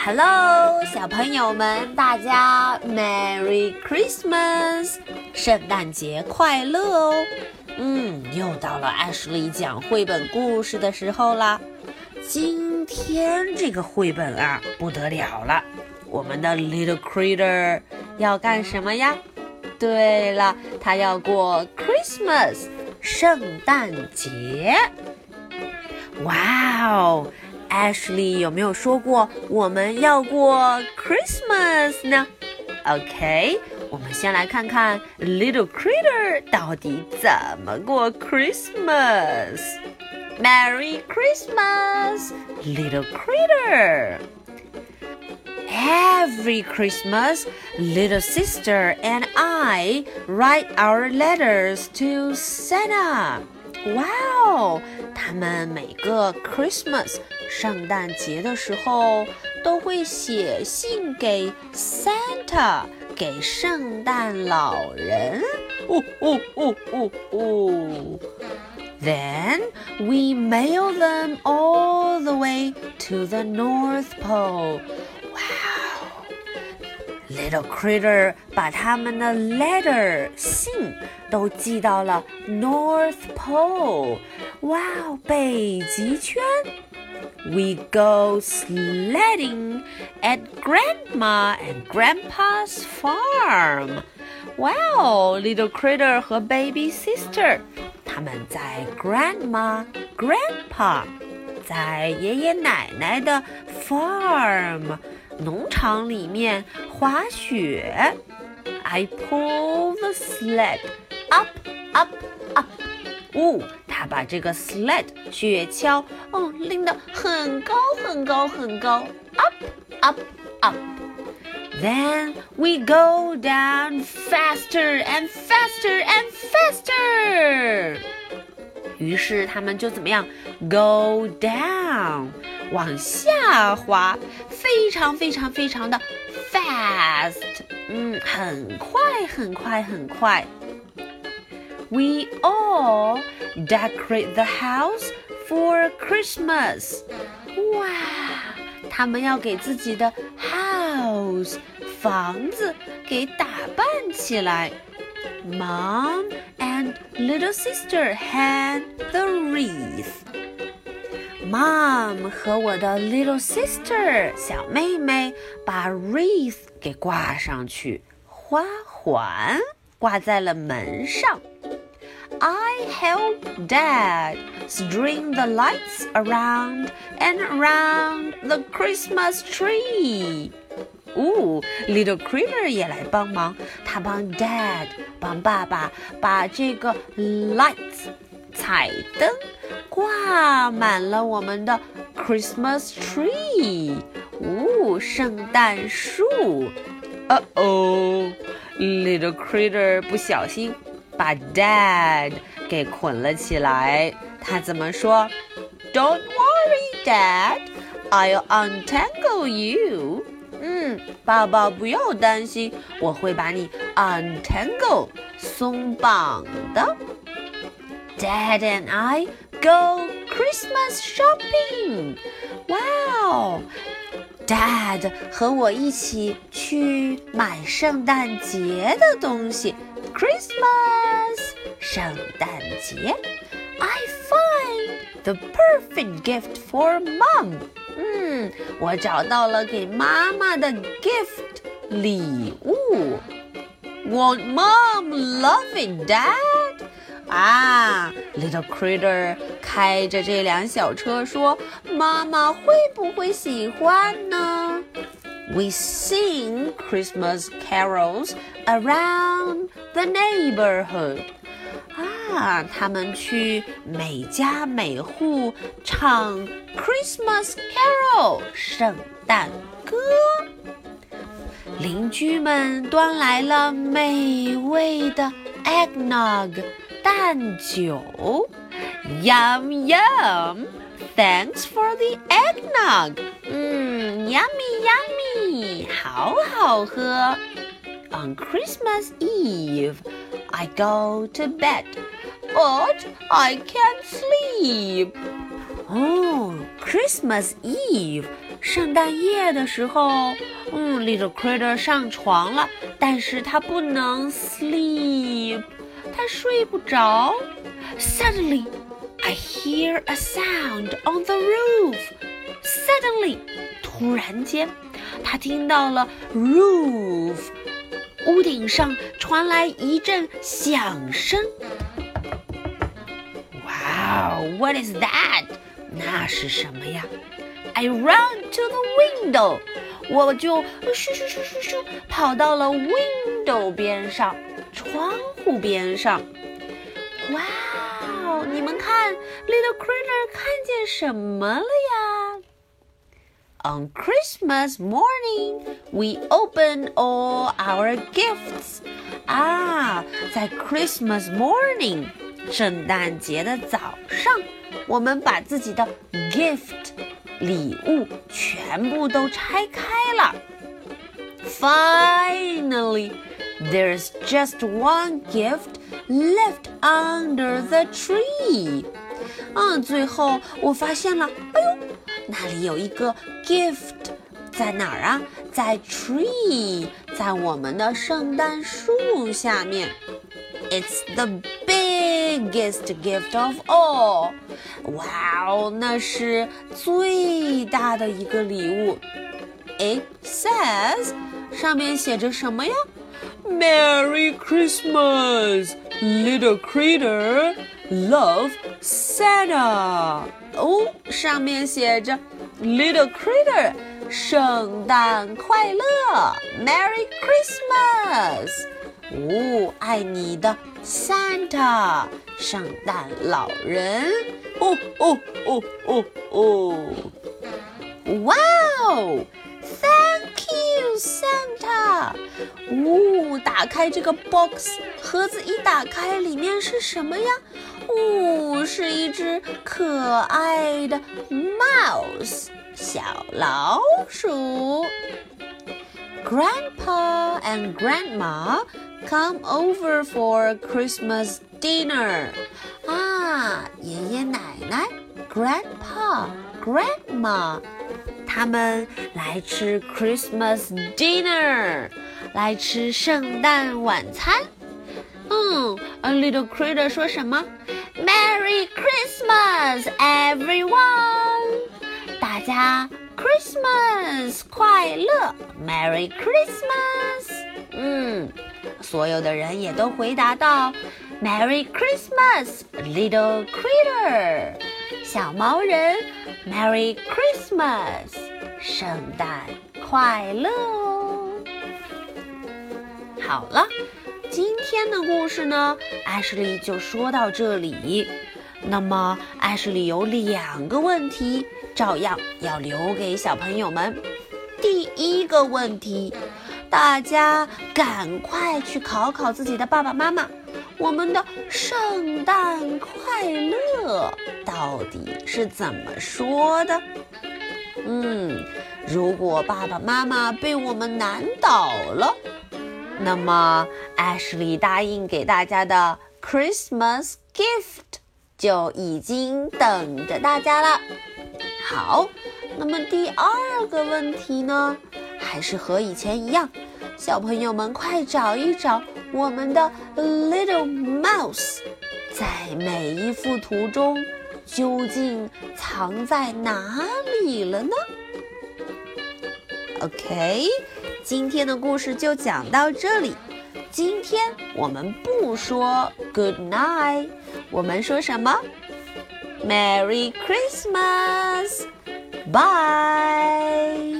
Hello，小朋友们，大家 Merry Christmas，圣诞节快乐哦！嗯，又到了艾什莉讲绘本故事的时候啦。今天这个绘本啊，不得了了，我们的 Little Critter 要干什么呀？对了，他要过 Christmas，圣诞节。哇哦 ！Ashley 有没有说过我们要过 Christmas 呢？OK，我们先来看看 Little Critter 到底怎么过 Christmas。Merry Christmas, Little Critter! Every Christmas, little sister and I write our letters to Santa. Wow! 他们每个 Christmas 圣诞节的时候都会写信给 Santa，给圣诞老人。哦哦哦哦哦！Then we mail them all the way to the North Pole. Wow! Little Critter 把他们的 letter 信都寄到了 North Pole。哇哦，北极圈 ！we go sledding at Grandma and Grandpa's farm. Wow, little critter 和 baby sister，他们在 Grandma、Grandpa，在爷爷奶奶的 farm 农场里面滑雪。I pull the sled up, up, up. 呜、哦。 他把这个 sled 雪橇，哦，拎得很高很高很高，up up up。Then we go down faster and faster and faster。于是他们就怎么样？Go down，往下滑，非常非常非常的 fast，嗯，很快很快很快。 We all decorate the house for Christmas. 哇，他们要给自己的 house 房子给打扮起来。Mom and little sister hang the wreath. Mom 和我的 little sister 小妹妹把 wreath 给挂上去，花环挂在了门上。 I help Dad string the lights around and around the Christmas tree. 哦，Little Critter 也来帮忙，他帮 Dad 帮爸爸把这个 lights 彩灯挂满了我们的 Christmas tree，哦，圣诞树。Uh oh，Little Critter 不小心。把 Dad 给捆了起来。他怎么说？Don't worry, Dad, I'll untangle you。嗯，爸爸不要担心，我会把你 untangle 松绑的。Dad and I go Christmas shopping。哇哦，Dad 和我一起去买圣诞节的东西。 Christmas，圣诞节。I find the perfect gift for mom。嗯，我找到了给妈妈的 gift 礼物。Won't mom love it, Dad？啊，Little Critter 开着这辆小车说：“妈妈会不会喜欢呢？” We sing Christmas carols around the neighborhood. 啊，他们去每家每户唱 Christmas carol 圣诞歌。邻居们端来了美味的 eggnog 蛋酒，Yum yum! Thanks for the eggnog. 嗯，yummy yummy，好好喝。On Christmas Eve, I go to bed, but I can't sleep. 哦，Christmas Eve 圣诞夜的时候，嗯，Little Critter 上床了，但是他不能 sleep，他睡不着。Suddenly, I hear a sound on the roof. Suddenly，突然间，他听到了 roof 屋顶上传来一阵响声。Wow, what is that? 那是什么呀？I run to the window，我就咻咻咻咻咻跑到了 window 边上，窗户边上。哇 哦，你们看，Little Critter 看见什么了呀？On Christmas morning, we open all our gifts. 啊，在 Christmas morning，圣诞节的早上，我们把自己的 gift 礼物全部都拆开了。Finally, there's just one gift left under the tree. 嗯，最后我发现了，哎呦，那里有一个 gift，在哪儿啊？在 tree，在我们的圣诞树下面。It's the biggest gift of all. 哇哦，那是最大的一个礼物。It says，上面写着什么呀 ？Merry Christmas, little critter. Love Santa。哦，上面写着 Little critter，圣诞快乐，Merry Christmas。哦，爱你的 Santa，圣诞老人。哦哦哦哦哦！哇哦 ，Thank you Santa！哦，打开这个 box 盒子，一打开，里面是什么呀？哦，是一只可爱的 mouse 小老鼠。Grandpa and Grandma come over for Christmas dinner. 啊，爷爷奶奶，Grandpa、Grandma， 他们来吃 Christmas dinner，来吃圣诞晚餐。嗯，A little critter 说什么？Merry Christmas, everyone！大家 Christmas 快乐，Merry Christmas！嗯，所有的人也都回答道：“Merry Christmas, little critter！” 小毛人，Merry Christmas！ 圣诞快乐哦！好了，今天的故事呢，艾什莉就说到这里。那么，艾什莉有两个问题。照样要留给小朋友们。第一个问题，大家赶快去考考自己的爸爸妈妈，我们的圣诞快乐到底是怎么说的？嗯，如果爸爸妈妈被我们难倒了，那么 Ashley 答应给大家的 Christmas gift 就已经等着大家了。好，那么第二个问题呢，还是和以前一样，小朋友们快找一找我们的 little mouse，在每一幅图中究竟藏在哪里了呢？OK，今天的故事就讲到这里。今天我们不说 good night，我们说什么？Merry Christmas! Bye!